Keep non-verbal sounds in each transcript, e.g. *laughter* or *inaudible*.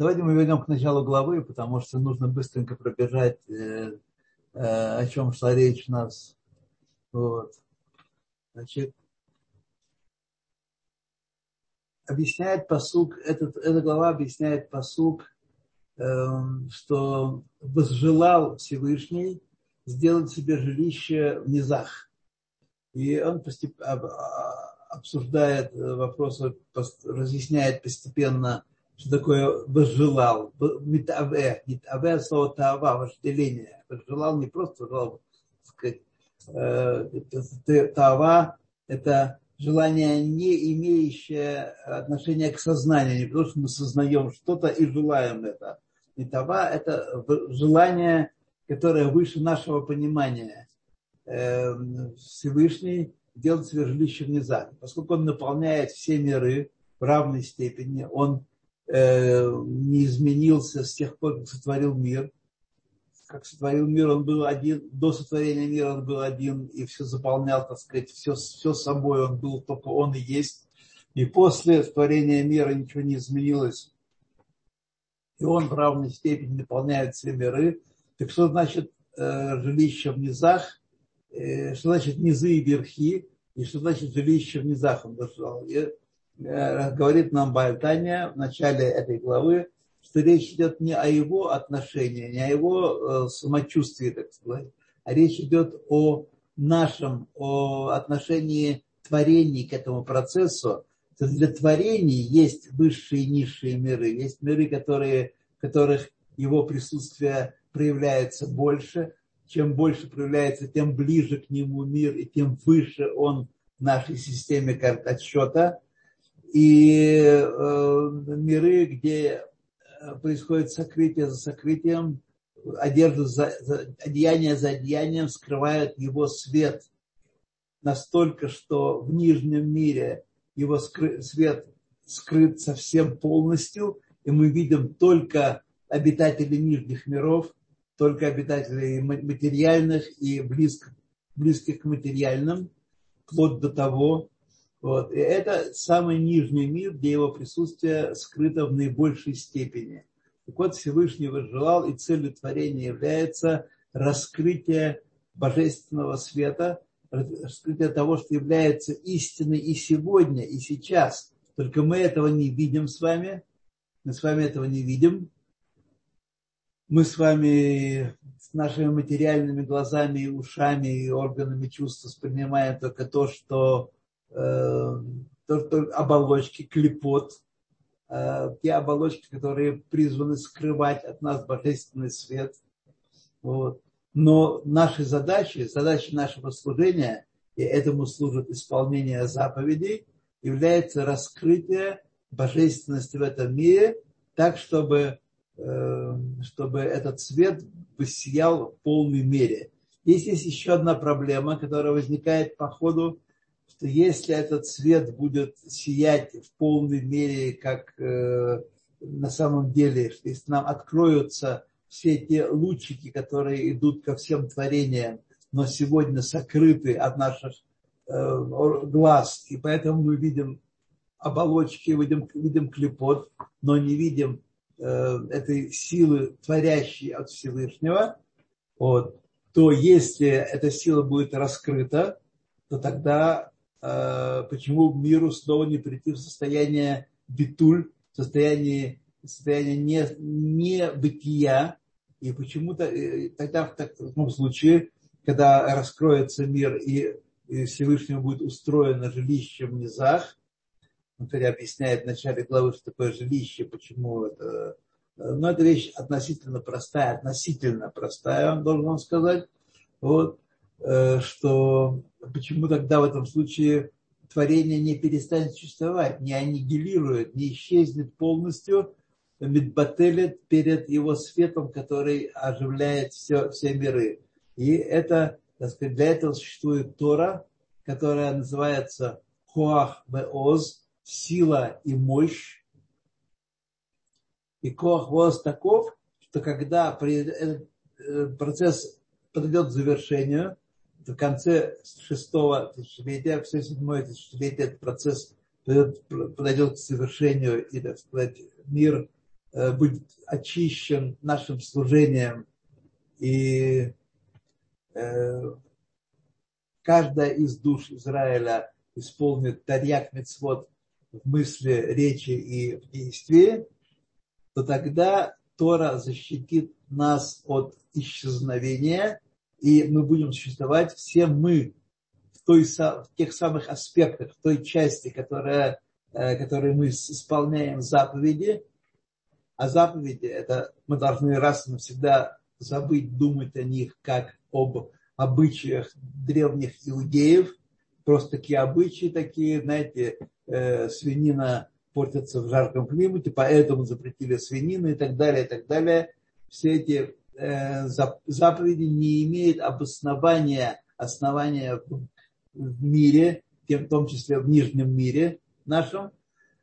Давайте мы вернем к началу главы, потому что нужно быстренько пробежать, э, э, о чем шла речь у нас. Вот. Значит, объясняет посук, этот, эта глава объясняет посук, э, что возжелал Всевышний сделать себе жилище в низах. И он постеп, обсуждает вопросы, разъясняет постепенно что такое возжелал, митаве, митаве слово тава, вожделение. Возжелал не просто желал, сказать, э, тава это желание, не имеющее отношения к сознанию, не потому что мы сознаем что-то и желаем это. Митава это желание, которое выше нашего понимания. Э, Всевышний делает себе жилище внезапно. Поскольку он наполняет все миры в равной степени, он не изменился с тех пор, как сотворил мир. Как сотворил мир, он был один, до сотворения мира он был один и все заполнял, так сказать, все, все собой, он был только он и есть. И после творения мира ничего не изменилось. И он в равной степени наполняет все миры. Так что значит э, жилище в низах? Э, что значит низы и верхи? И что значит жилище в низах? Он сказал. Э, говорит нам Бальтания в начале этой главы, что речь идет не о его отношении, не о его э, самочувствии, так сказать, а речь идет о нашем, о отношении творений к этому процессу. Для творений есть высшие и низшие миры, есть миры, которые, в которых его присутствие проявляется больше. Чем больше проявляется, тем ближе к нему мир, и тем выше он в нашей системе отсчета и э, миры, где э, происходит сокрытие за сокрытием, одежду за, за, одеяние за одеянием скрывает его свет. Настолько, что в нижнем мире его скры, свет скрыт совсем полностью, и мы видим только обитателей нижних миров, только обитателей материальных и близко, близких к материальным, вплоть до того, вот. И это самый нижний мир, где его присутствие скрыто в наибольшей степени. Так вот, Всевышний возжелал, и целью творения является раскрытие божественного света, раскрытие того, что является истиной и сегодня, и сейчас. Только мы этого не видим с вами. Мы с вами этого не видим. Мы с вами с нашими материальными глазами и ушами и органами чувств воспринимаем только то, что оболочки, клепот, э, те оболочки, которые призваны скрывать от нас божественный свет. Вот. Но наши задачи, задачи нашего служения, и этому служит исполнение заповедей, является раскрытие божественности в этом мире, так, чтобы, э, чтобы этот свет сиял в полной мере. Здесь есть еще одна проблема, которая возникает по ходу что если этот свет будет сиять в полной мере, как э, на самом деле, что если нам откроются все те лучики, которые идут ко всем творениям, но сегодня сокрыты от наших э, глаз, и поэтому мы видим оболочки, видим, видим клепот, но не видим э, этой силы, творящей от Всевышнего, вот, то если эта сила будет раскрыта, то тогда почему миру снова не прийти в состояние битуль, в состояние, состояние не, не бытия, и почему-то э, тогда в таком случае, когда раскроется мир и, и Всевышнему будет устроено жилище в низах, он объясняет в начале главы, что такое жилище, почему это. Э, но это вещь относительно простая, относительно простая, он должен вам сказать. Вот. Э, что почему тогда в этом случае творение не перестанет существовать, не аннигилирует, не исчезнет полностью, медбателет перед его светом, который оживляет все, все миры. И это, так сказать, для этого существует Тора, которая называется Коах Веоз, сила и мощь. И Коах Веоз таков, что когда этот э, процесс подойдет к завершению, в конце шестого тысячелетия, все седьмое тысячелетие этот процесс подойдет к совершению, и, так сказать, мир э, будет очищен нашим служением. И э, каждая из душ Израиля исполнит тарьяк мецвод в мысли, речи и в действии, то тогда Тора защитит нас от исчезновения, и мы будем существовать все мы в, той, в тех самых аспектах, в той части, которая, э, которой мы исполняем заповеди. А заповеди, это мы должны раз и навсегда забыть думать о них как об обычаях древних иудеев. Просто такие обычаи такие, знаете, э, свинина портится в жарком климате, поэтому запретили свинину и так далее, и так далее. Все эти заповеди не имеют обоснования, основания в мире, в том числе в нижнем мире нашем,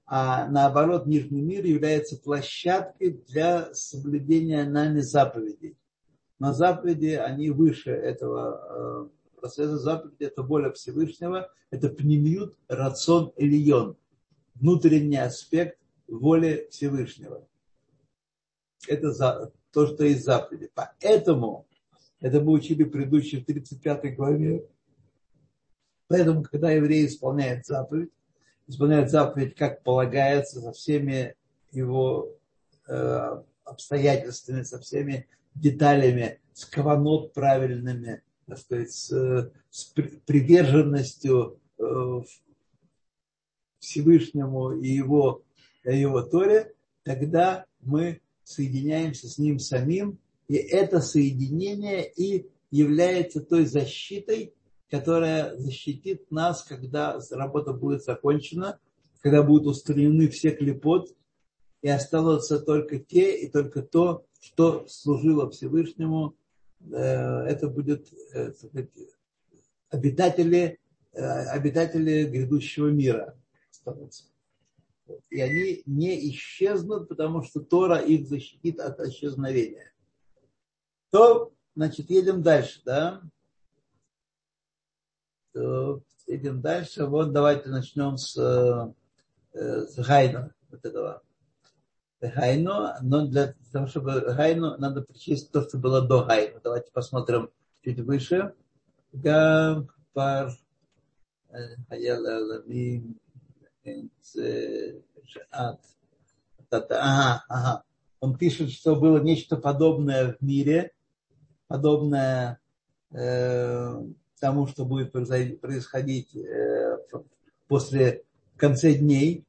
а наоборот, нижний мир является площадкой для соблюдения нами заповедей. Но заповеди, они выше этого э, процесса. Заповеди – это воля Всевышнего, это пнемиют, рацион, элион, внутренний аспект воли Всевышнего. Это за, то, что есть заповеди. Поэтому, это мы учили в предыдущей 35 главе, поэтому, когда еврей исполняет заповедь, исполняет заповедь, как полагается, со всеми его э, обстоятельствами, со всеми деталями, с каванот правильными, так сказать, с, с приверженностью э, Всевышнему и его, его Торе, тогда мы соединяемся с ним самим, и это соединение и является той защитой, которая защитит нас, когда работа будет закончена, когда будут устранены все клепот, и останутся только те и только то, что служило Всевышнему. Э, это будет э, обитатели, э, обитатели грядущего мира останутся. И они не исчезнут, потому что Тора их защитит от исчезновения. То, значит, едем дальше, да? То, едем дальше. Вот давайте начнем с, с Гайна, вот этого. Гайну, но для того, чтобы Гайну, надо прочесть то, что было до Гайну. Давайте посмотрим чуть выше. Гампар Хаяла Ламим Ага. Он пишет, что было нечто подобное в мире, подобное э, тому, что будет происходить э, после в конце дней.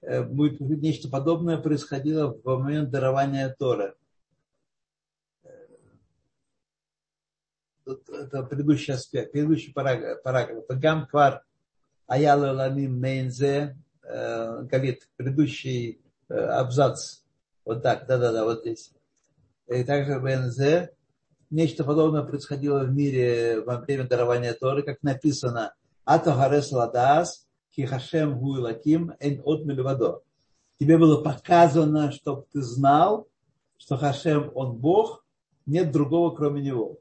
Э, будет нечто подобное происходило в момент дарования Торы. Это предыдущий аспект, предыдущий параграф. параграф. Гам квар аяла ламим мейнзе, э, говорит, предыдущий э, абзац. Вот так, да-да-да, вот здесь. И также БНЗ. Нечто подобное происходило в мире во время дарования Торы, как написано, Ато Харес Ладас, Хихашем Гуилаким Эн от Мельвадо. Тебе было показано, чтобы ты знал, что Хашем он Бог, нет другого, кроме него.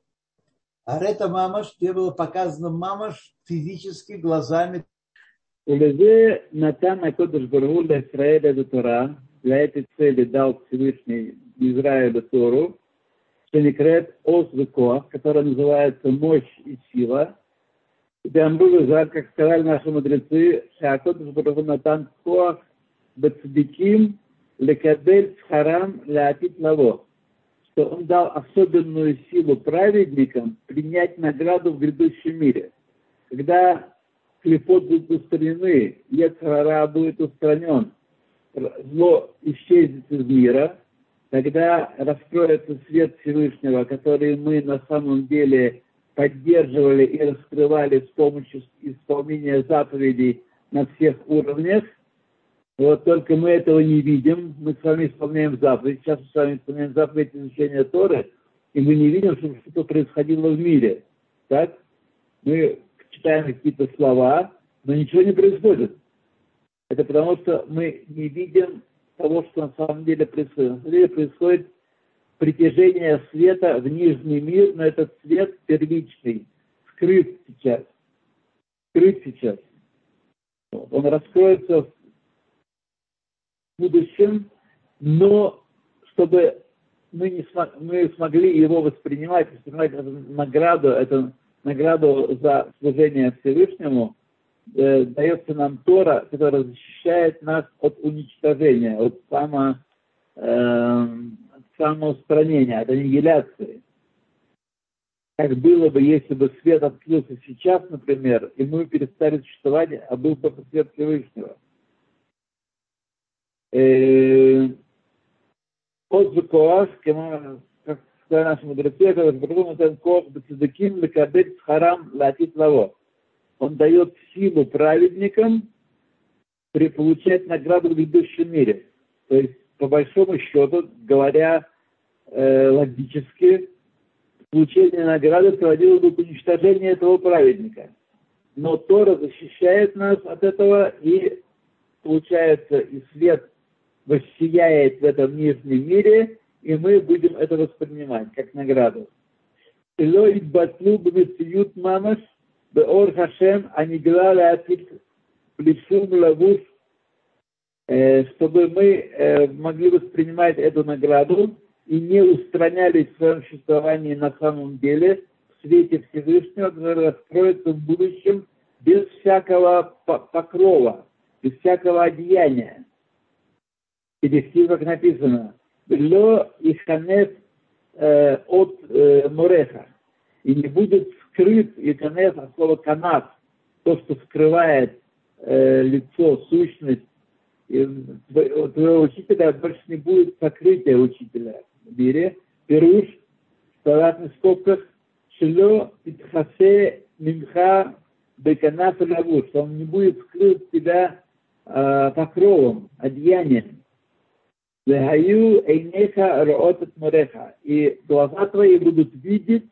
А это мамаш, тебе было показано мамаш физически глазами. Улезе Натан Акодыш Баргу для Израиля до Тора, для этой цели дал Всевышний Израилю Тору, Шеникрет Оз Векоах, которая называется «Мощь и сила», и там был Израиль, как сказали наши мудрецы, Шакодыш Баргу Натан Коах Бацбиким Лекабель Схарам Леатит Лаво, что он дал особенную силу праведникам принять награду в грядущем мире. Когда клепот будут устранены, Ецхара будет устранен, зло исчезнет из мира, тогда раскроется свет Всевышнего, который мы на самом деле поддерживали и раскрывали с помощью исполнения заповедей на всех уровнях. Вот только мы этого не видим. Мы с вами исполняем заповедь. Сейчас мы с вами исполняем заповедь изучения Торы, и мы не видим, что что-то происходило в мире. Так? Мы читаем какие-то слова, но ничего не происходит. Это потому, что мы не видим того, что на самом деле происходит. На самом деле происходит притяжение света в нижний мир, но этот свет первичный, скрыт сейчас. Скрыт сейчас. Он раскроется в будущем, но чтобы мы, не смог, мы смогли его воспринимать, воспринимать эту награду, эту награду за служение Всевышнему, э, дается нам Тора, которая защищает нас от уничтожения, от само, э, самоустранения, от аннигиляции. Как было бы, если бы свет открылся сейчас, например, и мы перестали существовать, а был только свет Всевышнего. Э, от как сказали наши мудрецы, Барбун нотен кох бецедеким лекабет харам латит лаво. Он дает силу праведникам при получать награду в грядущем мире. То есть, по большому счету, говоря э, логически, получение награды приводило бы к уничтожению этого праведника. Но Тора защищает нас от этого, и получается, и свет воссияет в этом нижнем мире, и мы будем это воспринимать как награду. Илой батлу бмециют мамаш беор хашем анигла латит плешум лавуш, э, чтобы мы э, могли воспринимать эту награду и не устранялись в своем существовании на самом деле в свете Всевышнего, который раскроется в будущем без всякого покрова, без всякого одеяния. Перевести, как написано, «Ло иханес э, от э, мореха» и не будет скрыт иханес от слова канат, то, что скрывает э, лицо, сущность, и твоего учителя больше не будет сокрытия учителя в мире. Пируш, в стандартных скобках, Шило Итхасе Мимха Беканаф Лавуш, он не будет скрыт тебя э, покровом, одеянием. Лехаю Эйнеха Роотет Мореха. И глаза твои будут видеть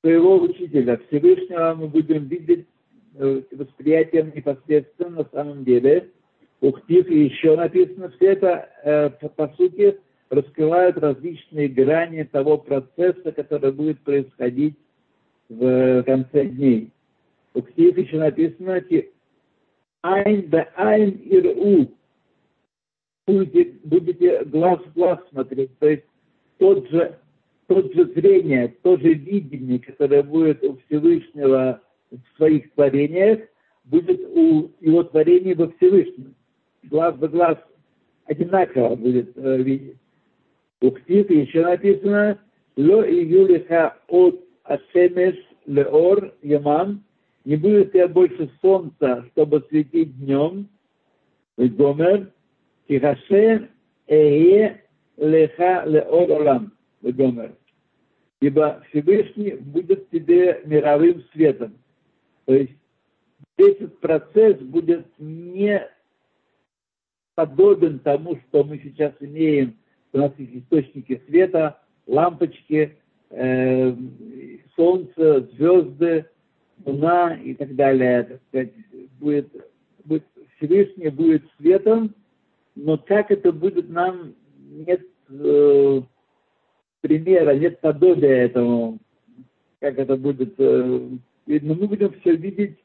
своего учителя. Всевышнего мы будем видеть восприятием непосредственно на самом деле. Ухтив, и еще написано, все это, э, по сути, раскрывают различные грани того процесса, который будет происходить в конце дней. Ухтив еще написано, Айн да айн иру, будете, будете глаз в глаз смотреть. То есть тот же, тот же зрение, то же видение, которое будет у Всевышнего в своих творениях, будет у его творений во Всевышнем. Глаз в глаз одинаково будет э, видеть. Ухтит, еще написано, Ло и юлиха от ашемеш леор ямам, не будет тебя больше солнца, чтобы светить днем, Гомер, Тихаше Эе Леха Леор Олам, Гомер. Ибо Всевышний будет тебе мировым светом. То есть этот процесс будет не подобен тому, что мы сейчас имеем. У нас есть источники света, лампочки, э, солнце, звезды, луна и так далее. Так сказать, будет, будет, Всевышний будет светом, но как это будет нам, нет э, примера, нет подобия этому, как это будет. Э, но мы будем все видеть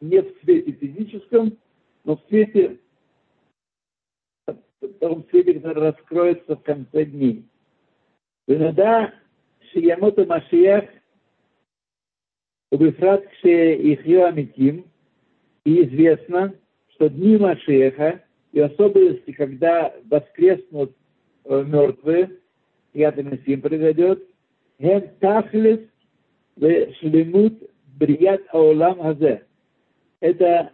не в свете физическом, но в свете, в том свете, который раскроется в конце дней. Иногда Шиямота Машиях, Убифрат Кшеихью Амитим, и известно, что дни Машеха, и особенности, когда воскреснут э, мертвые, и это Мессим произойдет, Хем Тахлис Шлемут Брият Аулам Хазе. Это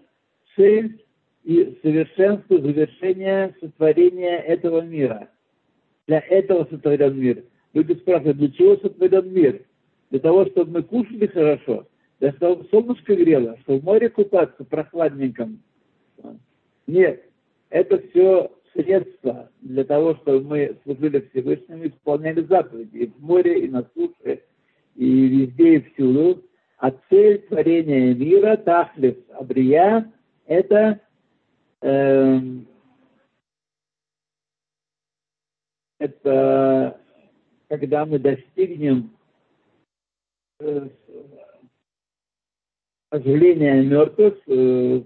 цель и совершенство завершения сотворения этого мира. Для этого сотворен мир. Люди спрашивают, для чего сотворен мир? Для того, чтобы мы кушали хорошо, для того, чтобы солнышко грело, чтобы в море купаться прохладненьком. Нет, это все средства для того, чтобы мы служили Всевышнему, исполняли заповеди и в море, и на суше, и везде, и всюду. А цель творения мира, Тахлис Абрия, это э, это когда мы достигнем э, оживления мертвых, э,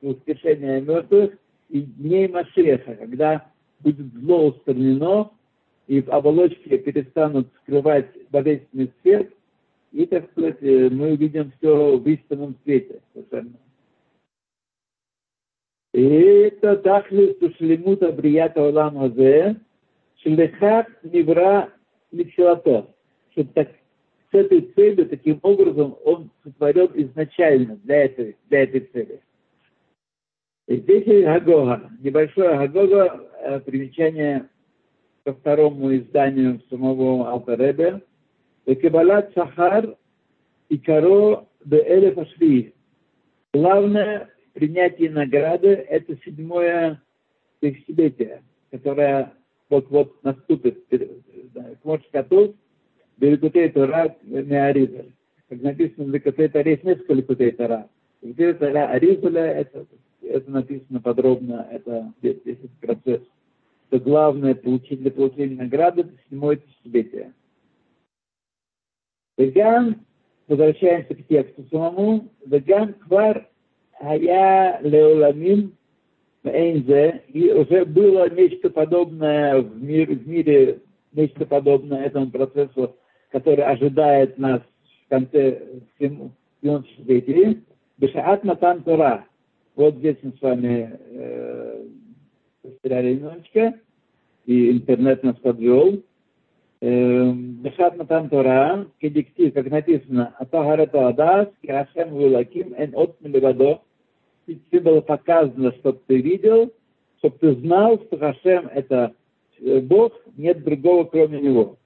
воскрешения мертвых, и дней Машеха, когда будет зло устранено, и в оболочке перестанут скрывать божественный свет, и, так сказать, э, мы увидим все в истинном свете совершенно. И это тахлис тушлемута брията олам хазе, шлехат нивра миксилато. Что так, с этой целью, таким образом, он сотворен изначально для этой, для этой цели. Здесь Гагога, небольшое Гагога, э, примечание ко второму изданию самого Алтаребе, Кабалат Сахар и Каро де Ашви. Главное принятие награды – это седьмое тысячелетие, которое вот-вот наступит. Кмош Катув, Берекутей Тора Меаризаль. Как написано Берекутей Торе, есть несколько Берекутей Тора. Берекутей Тора Аризаля – это, это написано подробно, это весь этот процесс что главное получить для получения награды это седьмое тысячелетие. Веган, возвращаемся к тексту самому, Веган квар хая леоламим Эйнзе, и уже было нечто подобное в, мир, в мире, нечто подобное этому процессу, который ожидает нас в конце 17 тысячелетия. Бешаат Матан Тора. Вот здесь мы с вами э, потеряли немножечко, и интернет нас подвел. Бешат Матан Тора, кедиктив, как написано, Атахарата Адас, Кирашем Вулаким, Эн От Милевадо, тебе было показано, чтобы ты видел, чтобы ты знал, что Хашем это Бог, нет другого, кроме Него.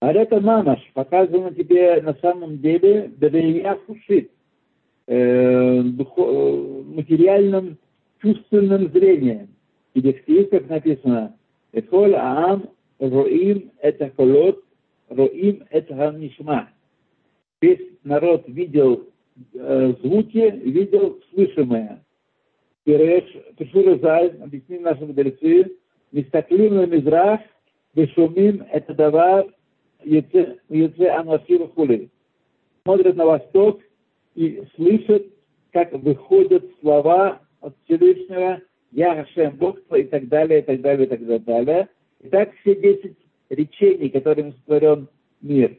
А это мамаш, показано тебе на самом деле, Бедея Хушит, э, материальным чувственным зрением. И здесь, как написано, «Эхоль аам роим это колот, роим это нишма». Весь народ видел э, звуки, видел слышимое. Пиреш, Пешура Зай, объяснили наши мудрецы, Мистаклим на Мизрах, Бешумим это давар, Яце Анвасир Хули. Смотрят на восток и слышат, как выходят слова от Всевышнего – я Хашем Бог твой, и так далее, и так далее, и так далее. И так все десять речений, которыми сотворен мир.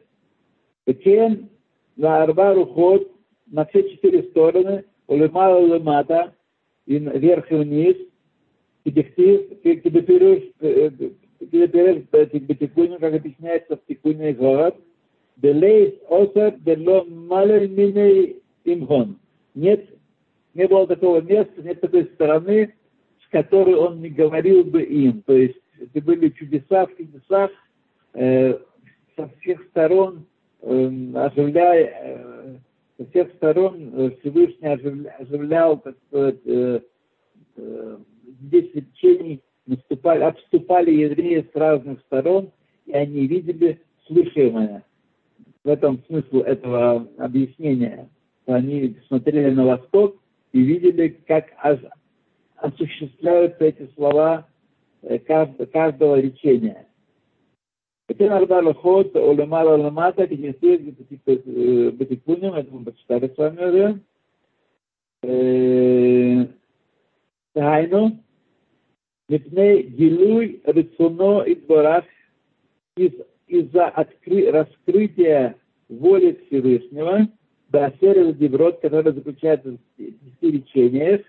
Затем на Арбару ход на все четыре стороны, улемала улемата, и вверх и вниз, и дихтив, кибетирюш, кибетикуню, как объясняется в тикуне город, Белейс осер бело малер миней имхон. Нет, не было такого места, нет такой стороны, с которой он не говорил бы им. То есть это были чудеса в чудесах э, со всех сторон, э, оживляя, э, со всех сторон э, Всевышний оживля, оживлял, так сказать, э, э, здесь речений наступали, обступали евреи с разных сторон, и они видели слышимое. В этом смысл этого объяснения они смотрели на восток и видели, как осуществляются эти слова э, каждого речения. Хотя иногда лохот, олемар, олемата, кенесир, типа, э, бетикуним, это мы почитали с вами уже. Э, Тайну, мипней гилуй рецуно и дворах из-за раскрытия воли Всевышнего, Басер Деброд, который заключается в десяти речениях,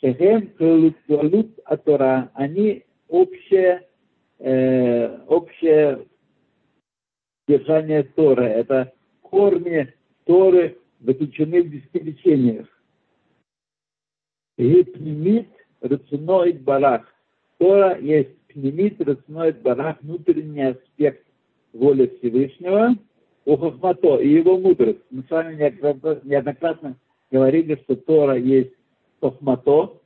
Шехем Клалут Атора, они общее, э, общее держание Торы. Это корни Торы заключены в десяти лечениях. Гипнемит рациноид барах. Тора есть пнемит рациноид барах, внутренний аспект воли Всевышнего, Ухахмато и его мудрость. Мы с вами неоднократно говорили, что Тора есть Хохмато,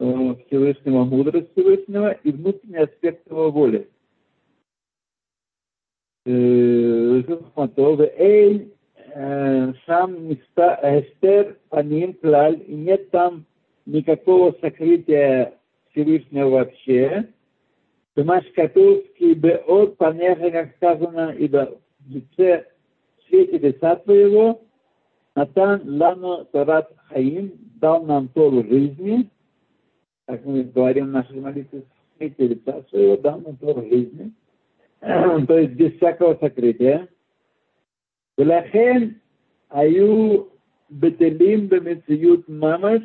э, Всевышнего, мудрость Всевышнего и внутренний аспект его воли. Э, Хохмато, эй, э, сам Эстер Паним Клаль, и нет там никакого сокрытия Всевышнего вообще. Тумаш Катовский Беот Панеха, как сказано, ибо лице свете лица твоего, Натан Лану Торат Хаим дал нам Тору жизни, как мы говорим в нашей молитве раскрытия лица своего данного Тору жизни, *clears throat* то есть без всякого сокрытия. Велахен аю бетелим бемециют мамаш,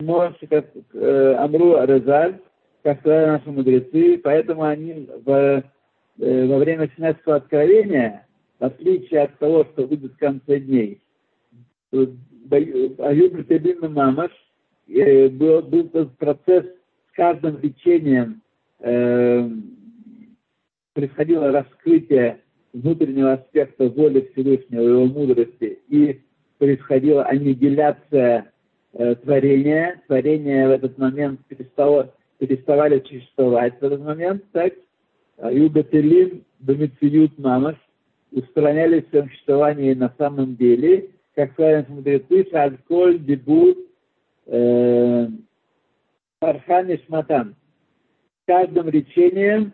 может, как э, Амру Резаль, как сказали наши мудрецы, поэтому они в, во время Синайского откровения, в отличие от того, что будет в конце дней, Аюб Тебин Мамаш, э, был, был процесс с каждым лечением, э, происходило раскрытие внутреннего аспекта воли Всевышнего, его мудрости, и происходила аннигиляция э, творения. Творение в этот момент перестало, переставали существовать в этот момент, так? Юбателим Бамициют Мамаш устранялись в своем существовании на самом деле, как сказали мудрецы, Шальколь Дебут Пархан и Шматан. Каждым речением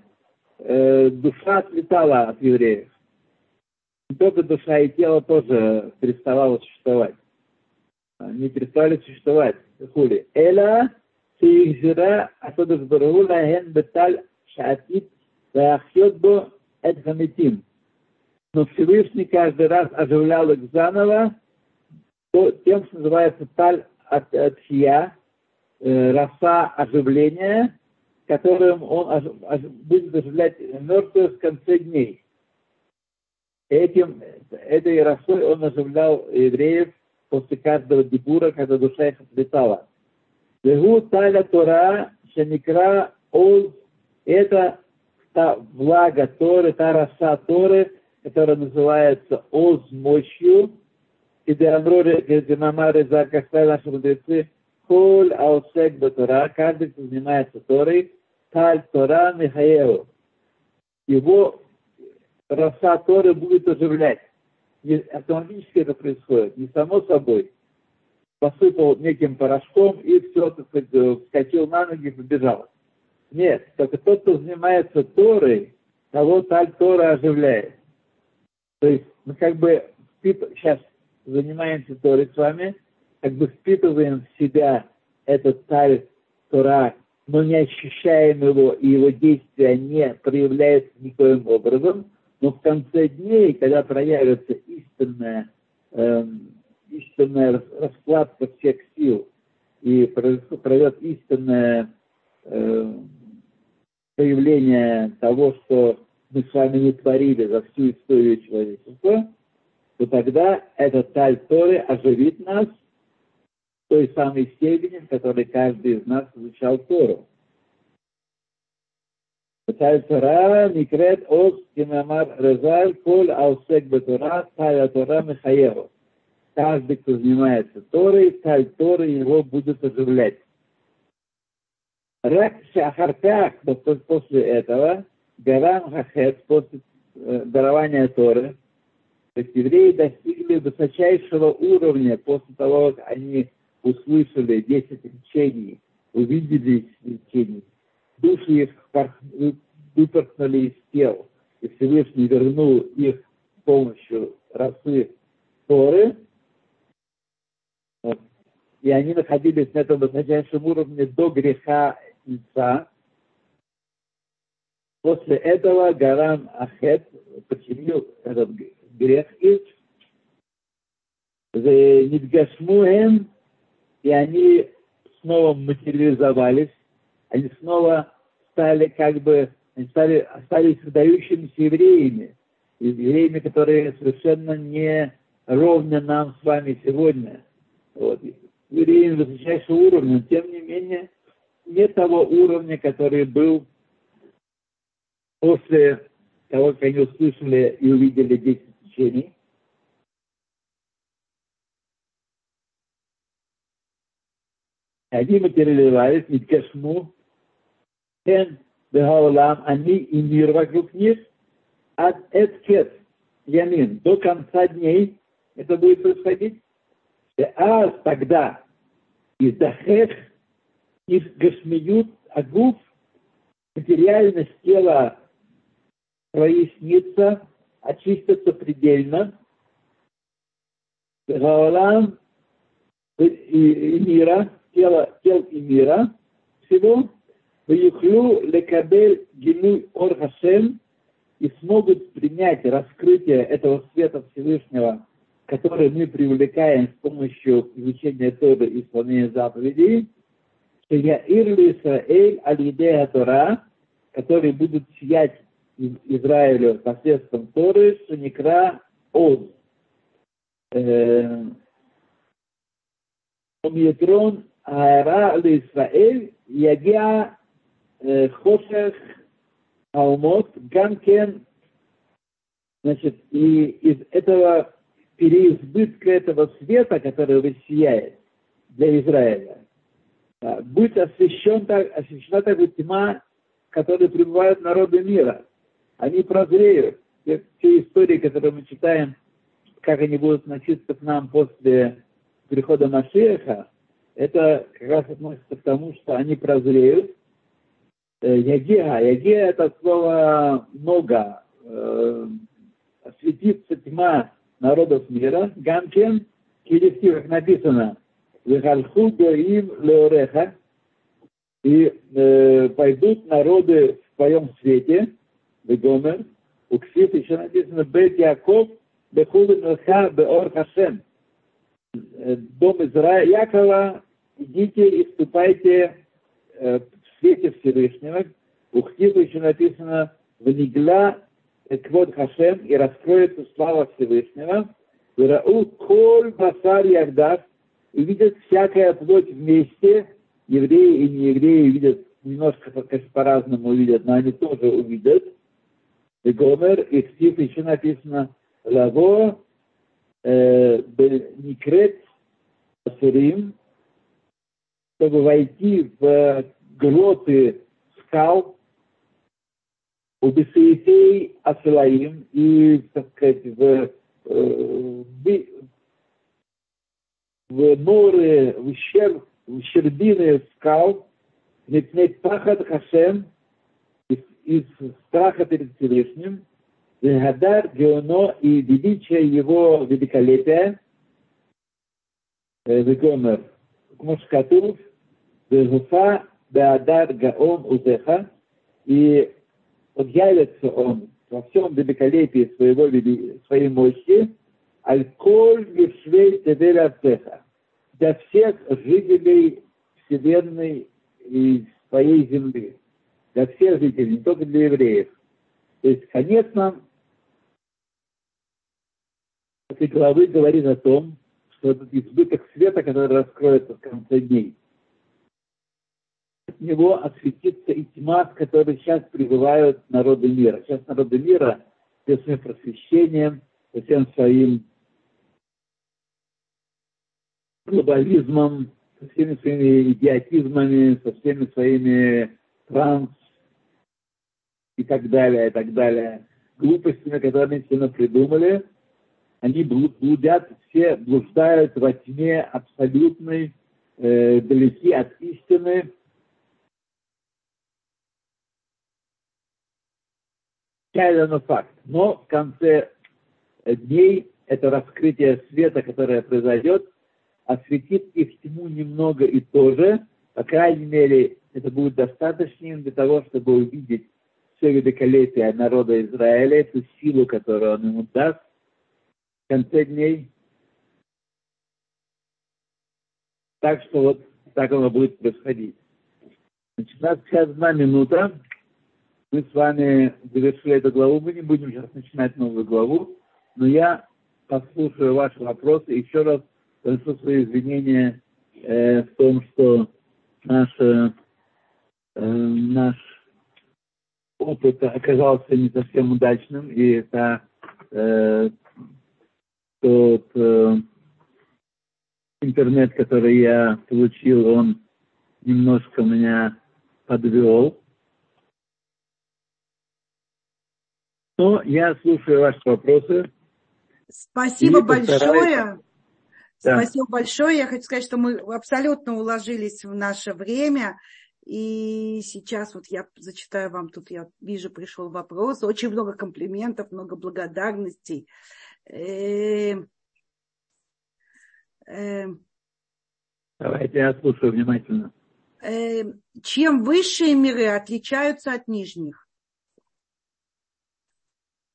э, душа отлетала от евреев. Не только душа и тело тоже переставало существовать. Они перестали существовать. Хули. Эла сиихзира асодус барула хен беталь шаатит Но Всевышний каждый раз оживлял их заново то, тем, что называется таль от, от э, роса оживления, которым он ож, ож, будет оживлять мертвых в конце дней. Этим, этой росой он оживлял евреев после каждого дебура, когда душа их отлетала. Легу таля Тора, шаникра ол, это та влага Торы, та роса Торы, которая называется Оз мощью, и Деамроре Гердинамаре за как сказали наши мудрецы, Холь Аусек Батора, каждый, кто занимается Торой, Таль Тора Михаеву. Его роса Торы будет оживлять. Не автоматически это происходит, не само собой. Посыпал неким порошком и все, так сказать, вскочил на ноги и побежал. Нет, только тот, кто занимается Торой, того Таль Тора оживляет. То есть мы как бы сейчас занимаемся Торой с вами, как бы впитываем в себя этот царь Тора, но не ощущаем его, и его действия не проявляются никоим образом, но в конце дней, когда проявится истинная, эм, истинная раскладка всех сил, и пройдет истинное э, проявление того, что мы с вами не творили за всю историю человечества, то тогда этот таль Торы оживит нас в той самой степени, в которой каждый из нас изучал Тору. Таль Тора Микрет Ос Кинамар Резаль Коль Аусек Бетура Таль Тора Михаеву. Каждый, кто занимается Торой, таль Торы его будет оживлять. Рак Шахарпях, после этого, Гарам Хахет, после э, дарования Торы, то есть евреи достигли высочайшего уровня после того, как они услышали 10 речений, увидели речений. Души их выпорхнули из тел, и Всевышний вернул их с помощью росы Торы. И они находились на этом высочайшем уровне до греха Ица. После этого Гарам Ахет починил этот грех их, Нидгашмуэм, и они снова материализовались, они снова стали как бы, они стали, стали выдающимися евреями, евреями, которые совершенно не ровны нам с вами сегодня. Вот. Евреями высочайшего уровня, тем не менее, не того уровня, который был после того, как они услышали и увидели 10 течений. Они материализовались, ведь кашму, эн бехаулам, они и мир вокруг них, от эткет, ямин, до конца дней это будет происходить. И а тогда из дахех, из гашмиют, агуф, материальность тела прояснится, очистятся предельно. Гаолам и, мира, тело, тел и мира всего, Ваюхлю лекабель гилюй ор и смогут принять раскрытие этого света Всевышнего, который мы привлекаем с помощью изучения Торы и исполнения заповедей, что я Ирли Исраэль Алидея Тора, который будут сиять Израилю посредством Торы, Шаникра Оз. Омиетрон Аара Израиль Ягиа Хошех Алмот Ганкен. Значит, и из этого переизбытка этого света, который высияет для Израиля, будет освещен, освещена такая тьма, которая пребывают народы мира. Они прозреют. Все, все истории, которые мы читаем, как они будут относиться к нам после прихода Машеха, это как раз относится к тому, что они прозреют. Э, ягеа. Ягеа – это слово много. Э, осветится тьма народов мира. Ганкен, как написано, «Вехальху им леореха» и э, пойдут народы в твоем свете, Бегомер, у Ксиф еще написано Бет Яков, Бехулы Мелха, Беор Хашем. Дом Израиля, Якова, идите и вступайте э, в свете Всевышнего. У Ксифа еще написано Внигла Квод Хашем и раскроется слава Всевышнего. Рау Коль Басар Ягдав и видят всякая плоть вместе, евреи и неевреи видят немножко, по-разному видят, но они тоже увидят. И Гомер, и Ктив еще написано Лаво э, Никрет Асурим, чтобы войти в гроты скал, у Бесеитей Асилаим и, так сказать, в, э, в норы, в ущерб щербины скал, мипнет пахат Хашем, из страха перед Всевышним, Гадар Геоно и величие его великолепия, Вегомер, Кмушкатув, Вегуфа, Беадар Гаон Узеха, и объявится он во всем великолепии своего, своей мощи, Аль-Коль Юшвей Тевель Артеха, для всех жителей Вселенной и своей земли. Для всех жителей, не только для евреев. То есть конец нам этой главы говорит о том, что этот избыток света, который раскроется в конце дней, от него осветится и тьма, в которой сейчас пребывают народы мира. Сейчас народы мира со своим просвещением, со всем своим глобализмом, со всеми своими идиотизмами, со всеми своими транс и так далее, и так далее, глупостями, которые они себе придумали, они блудят, все блуждают во тьме абсолютной, э, далеки от истины. Печально факт. Но в конце дней это раскрытие света, которое произойдет, осветит их тьму немного и тоже, по крайней мере, это будет достаточным для того, чтобы увидеть все великолепие народа Израиля, эту силу, которую он ему даст в конце дней. Так что вот так оно будет происходить. Значит, у нас сейчас одна минута. Мы с вами завершили эту главу. Мы не будем сейчас начинать новую главу, но я послушаю ваши вопросы еще раз приношу свои извинения э, в том, что наш, э, наш опыт оказался не совсем удачным, и это э, тот э, интернет, который я получил, он немножко меня подвел. Но я слушаю ваши вопросы. Спасибо большое. Да. Спасибо большое. Я хочу сказать, что мы абсолютно уложились в наше время. И сейчас вот я зачитаю вам, тут я вижу, пришел вопрос. Очень много комплиментов, много благодарностей. Э, э, Давайте я слушаю внимательно. э, чем высшие миры отличаются от нижних?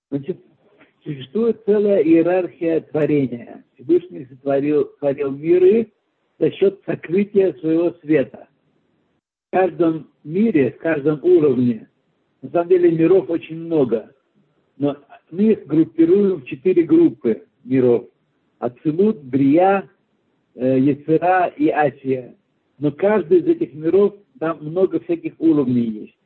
Значит, существует целая иерархия творения. Всевышний сотворил творил миры за счет сокрытия своего света. В каждом мире, в каждом уровне, на самом деле миров очень много, но мы их группируем в четыре группы миров. Ацилут, Брия, э, Яцера и Асия. Но каждый из этих миров, там много всяких уровней есть.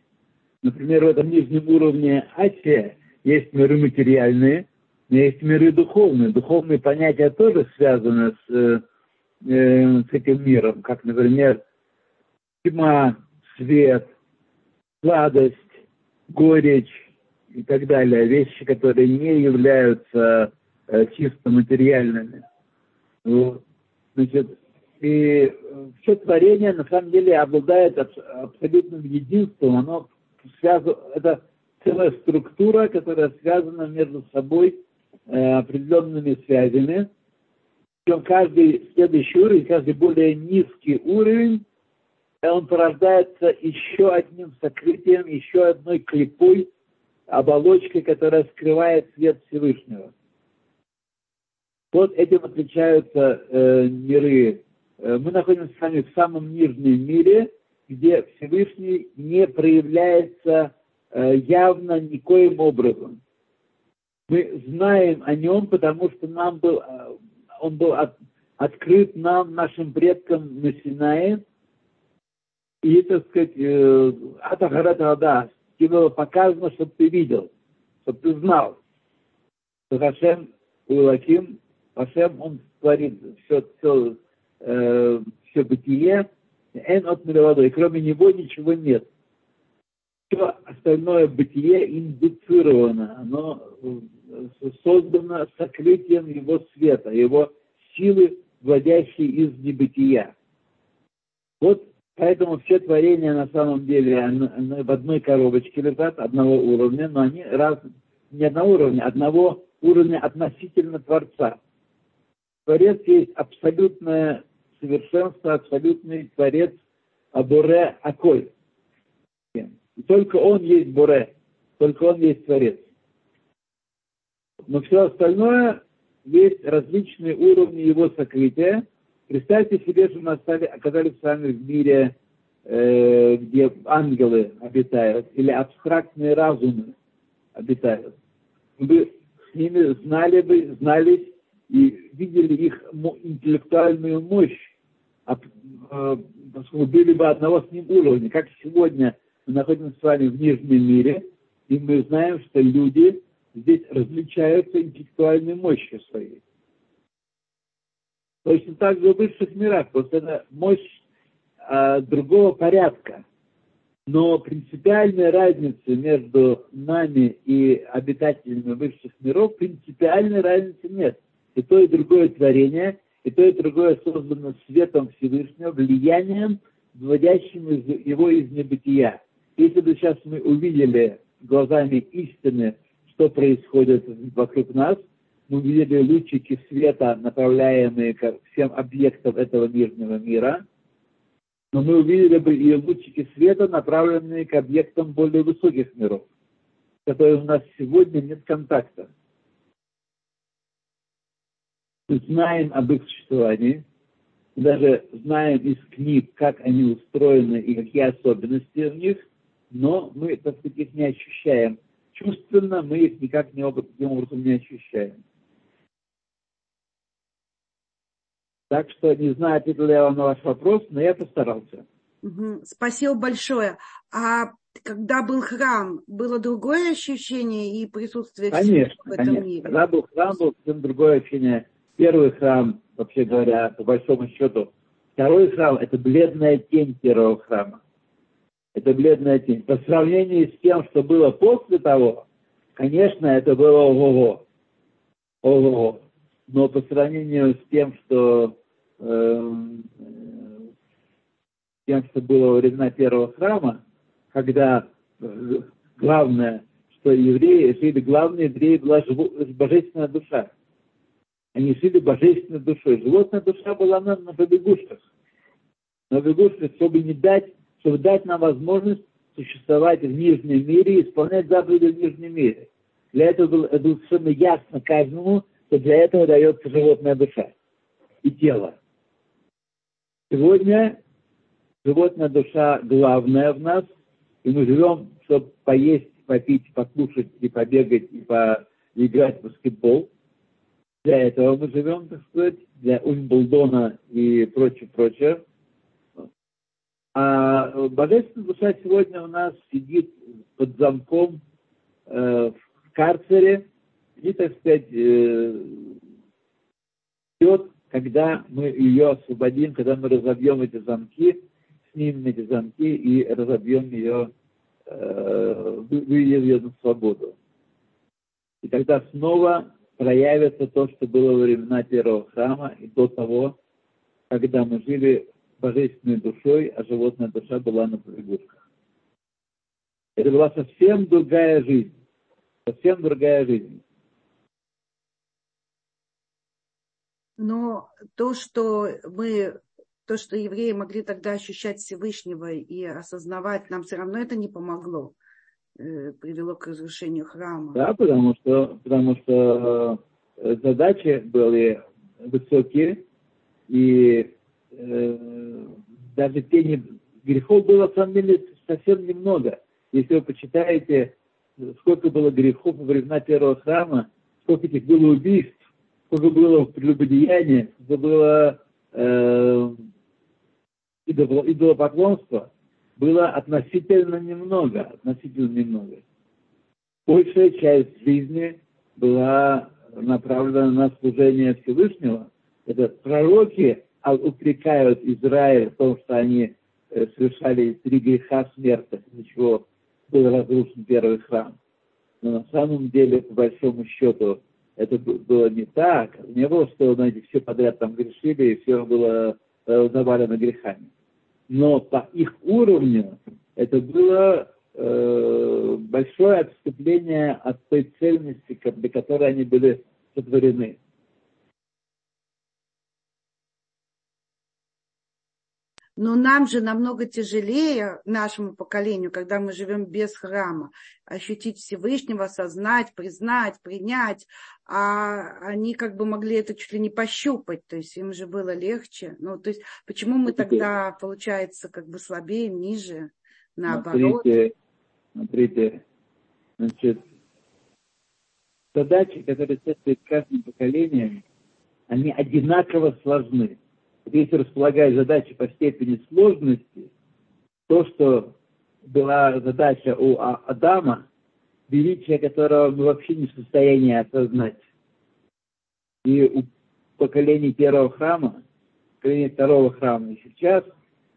Например, в этом нижнем уровне Асия есть миры материальные, есть миры духовные. Духовные понятия тоже связаны с, э, э с этим миром, как, например, тьма, свет, сладость, горечь и так далее. Вещи, которые не являются э, чисто материальными. Вот. Значит, и все творение на самом деле обладает абсолютным единством. Оно связано, это целая структура, которая связана между собой э, определенными связями. Причем каждый следующий уровень, каждый более низкий уровень, э, он порождается еще одним сокрытием, еще одной клепой, оболочкой, которая скрывает свет Всевышнего. Вот этим отличаются э, миры Э, мы находимся с вами в самом нижнем мире, где Всевышний не проявляется явно никоим образом. Мы знаем о нем, потому что нам был, э, он был от, открыт нам, нашим предкам на Синае. И, так сказать, Атахарата тебе было показано, чтобы ты видел, чтобы ты знал, что Хашем Улаким, Хашем, он творит все, все э, все бытие, эн от водой, кроме него ничего нет. Все остальное бытие индуцировано, оно э, создано сокрытием его света, его силы, вводящей из небытия. Вот поэтому все творения на самом деле в одной коробочке лежат, одного уровня, но они раз, не одного уровня, одного уровня относительно Творца. Творец есть абсолютное совершенство, абсолютный Творец Абуре Аколь. И только Он есть Буре, только Он есть Творец. Но все остальное есть различные уровни Его сокрытия. Представьте себе, что мы остались, оказались с вами в мире, э, где ангелы обитают, или абстрактные разумы обитают. Вы с ними знали бы, знались и видели их интеллектуальную мощь, Э, поскольку были бы одного с ним уровня. Как сегодня мы находимся с вами в нижнем мире, и мы знаем, что люди здесь различаются интеллектуальной мощью своей. Точно так же в высших мирах, просто это мощь а, другого порядка. Но принципиальной разницы между нами и обитателями высших миров, принципиальной разницы нет. И то, и другое творение и то, и другое создано светом Всевышнего, влиянием, вводящим его из небытия. Если бы сейчас мы увидели глазами истины, что происходит вокруг нас, мы увидели лучики света, направляемые ко всем объектам этого мирного мира, но мы увидели бы и лучики света, направленные к объектам более высоких миров, с которыми у нас сегодня нет контакта. Знаем об их существовании, даже знаем из книг, как они устроены и какие особенности у них, но мы, так сказать, их не ощущаем. Чувственно мы их никак не таким образом не ощущаем. Так что не знаю, ответил я вам на ваш вопрос, но я постарался. Угу. Спасибо большое. А когда был храм, было другое ощущение и присутствие конечно, в этом конечно. мире? Когда был храм, было совсем другое ощущение Первый храм, вообще говоря, по большому счету, второй храм – это бледная тень первого храма. Это бледная тень. По сравнению с тем, что было после того, конечно, это было ого-го. Ого-го. Но по сравнению с тем, что э, тем, что было во времена первого храма, когда э, главное, что евреи, жили главные евреи была божественная душа. Они жили божественной душой. Животная душа была на, на побегушках. На побегушках, чтобы не дать чтобы дать нам возможность существовать в нижнем мире и исполнять заповеди в нижнем мире. Для этого было, было совершенно ясно каждому, что для этого дается животная душа и тело. Сегодня животная душа главная в нас, и мы живем, чтобы поесть, попить, покушать и побегать, и поиграть в баскетбол. Для этого мы живем, так сказать, для Умблдона и прочее, прочее. А божественная душа сегодня у нас сидит под замком э, в карцере и, так сказать, э, ждет, когда мы ее освободим, когда мы разобьем эти замки, снимем эти замки и разобьем ее, э, выведем ее на свободу. И тогда снова проявится то, что было во времена первого храма и до того, когда мы жили божественной душой, а животная душа была на побегушках. Это была совсем другая жизнь. Совсем другая жизнь. Но то, что мы, то, что евреи могли тогда ощущать Всевышнего и осознавать, нам все равно это не помогло, э, привело к разрушению храма. Да, потому что, потому что э, задачи были высокие, и э, даже тени грехов было, на самом деле, совсем немного. Если вы почитаете, сколько было грехов во времена первого храма, сколько этих было убийств, сколько было прелюбодеяния, сколько было э, идолопоклонства, было относительно немного, относительно немного. Большая часть жизни была направлена на служение Всевышнего. Это пророки упрекают Израиль в том, что они э, совершали три греха смертных, из-за чего был разрушен первый храм. Но на самом деле, по большому счету, это было не так. Не было, что, знаете, все подряд там грешили, и все было э, завалено грехами. Но по их уровню это было э, большое отступление от той цельности, для которой они были сотворены. Но нам же намного тяжелее, нашему поколению, когда мы живем без храма, ощутить Всевышнего, осознать, признать, принять. А они как бы могли это чуть ли не пощупать, то есть им же было легче. Ну, то есть почему мы тогда, получается, как бы слабее, ниже, наоборот? Смотрите, смотрите, значит, задачи, которые стоят каждым поколением, они одинаково сложны если располагать задачи по степени сложности, то, что была задача у а-, Адама, величие которого мы вообще не в состоянии осознать. И у поколений первого храма, поколения второго храма и сейчас,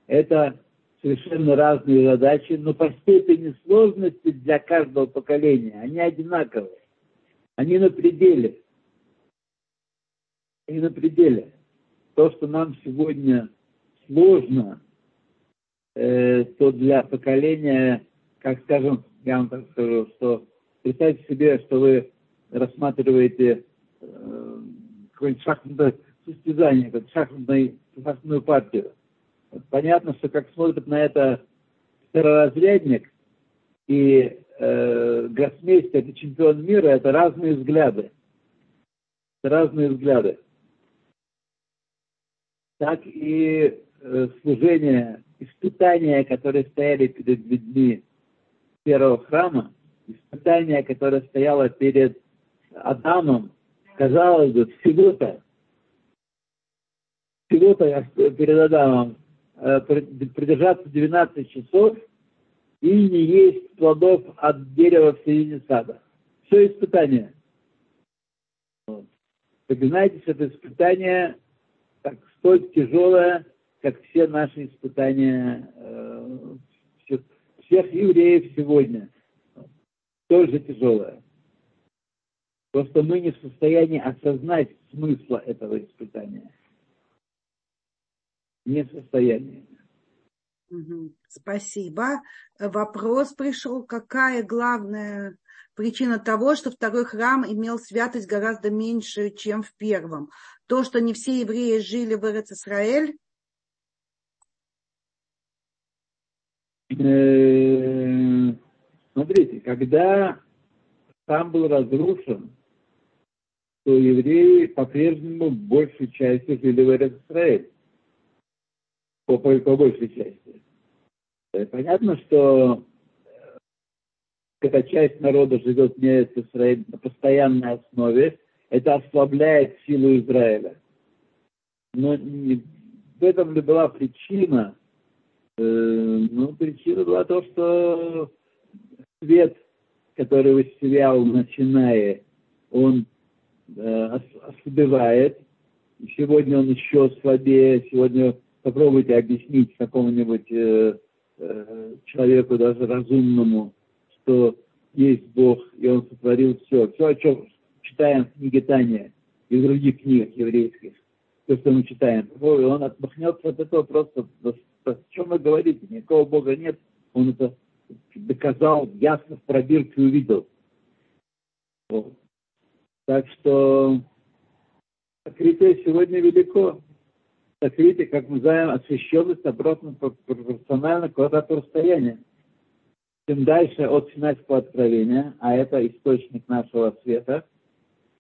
это совершенно разные задачи, но по степени сложности для каждого поколения они одинаковые. Они на пределе. Они на пределе то, что нам сегодня сложно, э, то для поколения, как скажем, я вам так скажу, что представьте себе, что вы рассматриваете э, какое-нибудь шахматное состязание, как шахматную, шахматную партию. Понятно, что как смотрит на это второразрядник и э, гроссмейстер и чемпион мира, это разные взгляды. Это разные взгляды так и э, служение, испытания, которые стояли перед людьми первого храма, испытания, которое стояло перед Адамом, казалось бы, всего-то, всего-то перед Адамом э, придержаться 12 часов и не есть плодов от дерева в середине сада. Все испытание. Вы знаете, это испытание так столь тяжелая, как все наши испытания э, всех евреев сегодня. Тоже тяжелая. Просто мы не в состоянии осознать смысла этого испытания. Не в состоянии. Спасибо. Вопрос пришел, какая главная причина того, что второй храм имел святость гораздо меньше, чем в первом. То, что не все евреи жили в Израиль, Э, смотрите, когда там был разрушен, то евреи по-прежнему большей частью жили в Израиле. По, по, большей части. Э, понятно, что когда часть народа живет в Израиле на постоянной основе, это ослабляет силу Израиля. Но не, в этом ли была причина? Э, ну, причина была то, что свет, который выстрелил на Синае, он э, ослабевает. Сегодня он еще слабее. Сегодня попробуйте объяснить какому-нибудь э, э, человеку, даже разумному, что есть Бог, и Он сотворил все. Все, о чем читаем в книге и в других книгах еврейских то, что мы читаем. Он отмахнется от этого просто, о чем вы говорите, никакого Бога нет. Он это доказал, ясно в пробирке увидел. Вот. Так что сокрытие сегодня велико. Сокрытие, как мы знаем, освященность обратно пропорционально квадрату расстояния. Чем дальше от Синайского откровения, а это источник нашего света –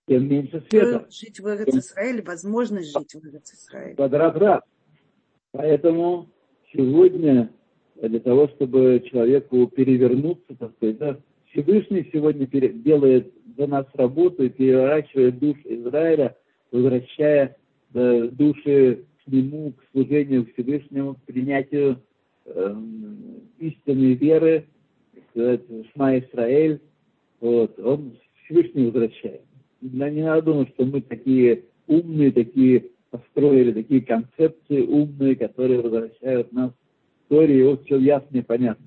тем меньше света. Жить в Израиле, возможность жить в Израиле. Квадрат раз. Поэтому сегодня для того, чтобы человеку перевернуться, так сказать, да, Всевышний сегодня делает за нас работу и переворачивает душ Израиля, возвращая э, души к нему, к служению Всевышнему, к принятию э, истинной веры, сказать, Шма Исраэль. Вот, он Всевышний возвращает не надо думать, что мы такие умные, такие построили такие концепции умные, которые возвращают нас к истории. Вот все ясно и понятно.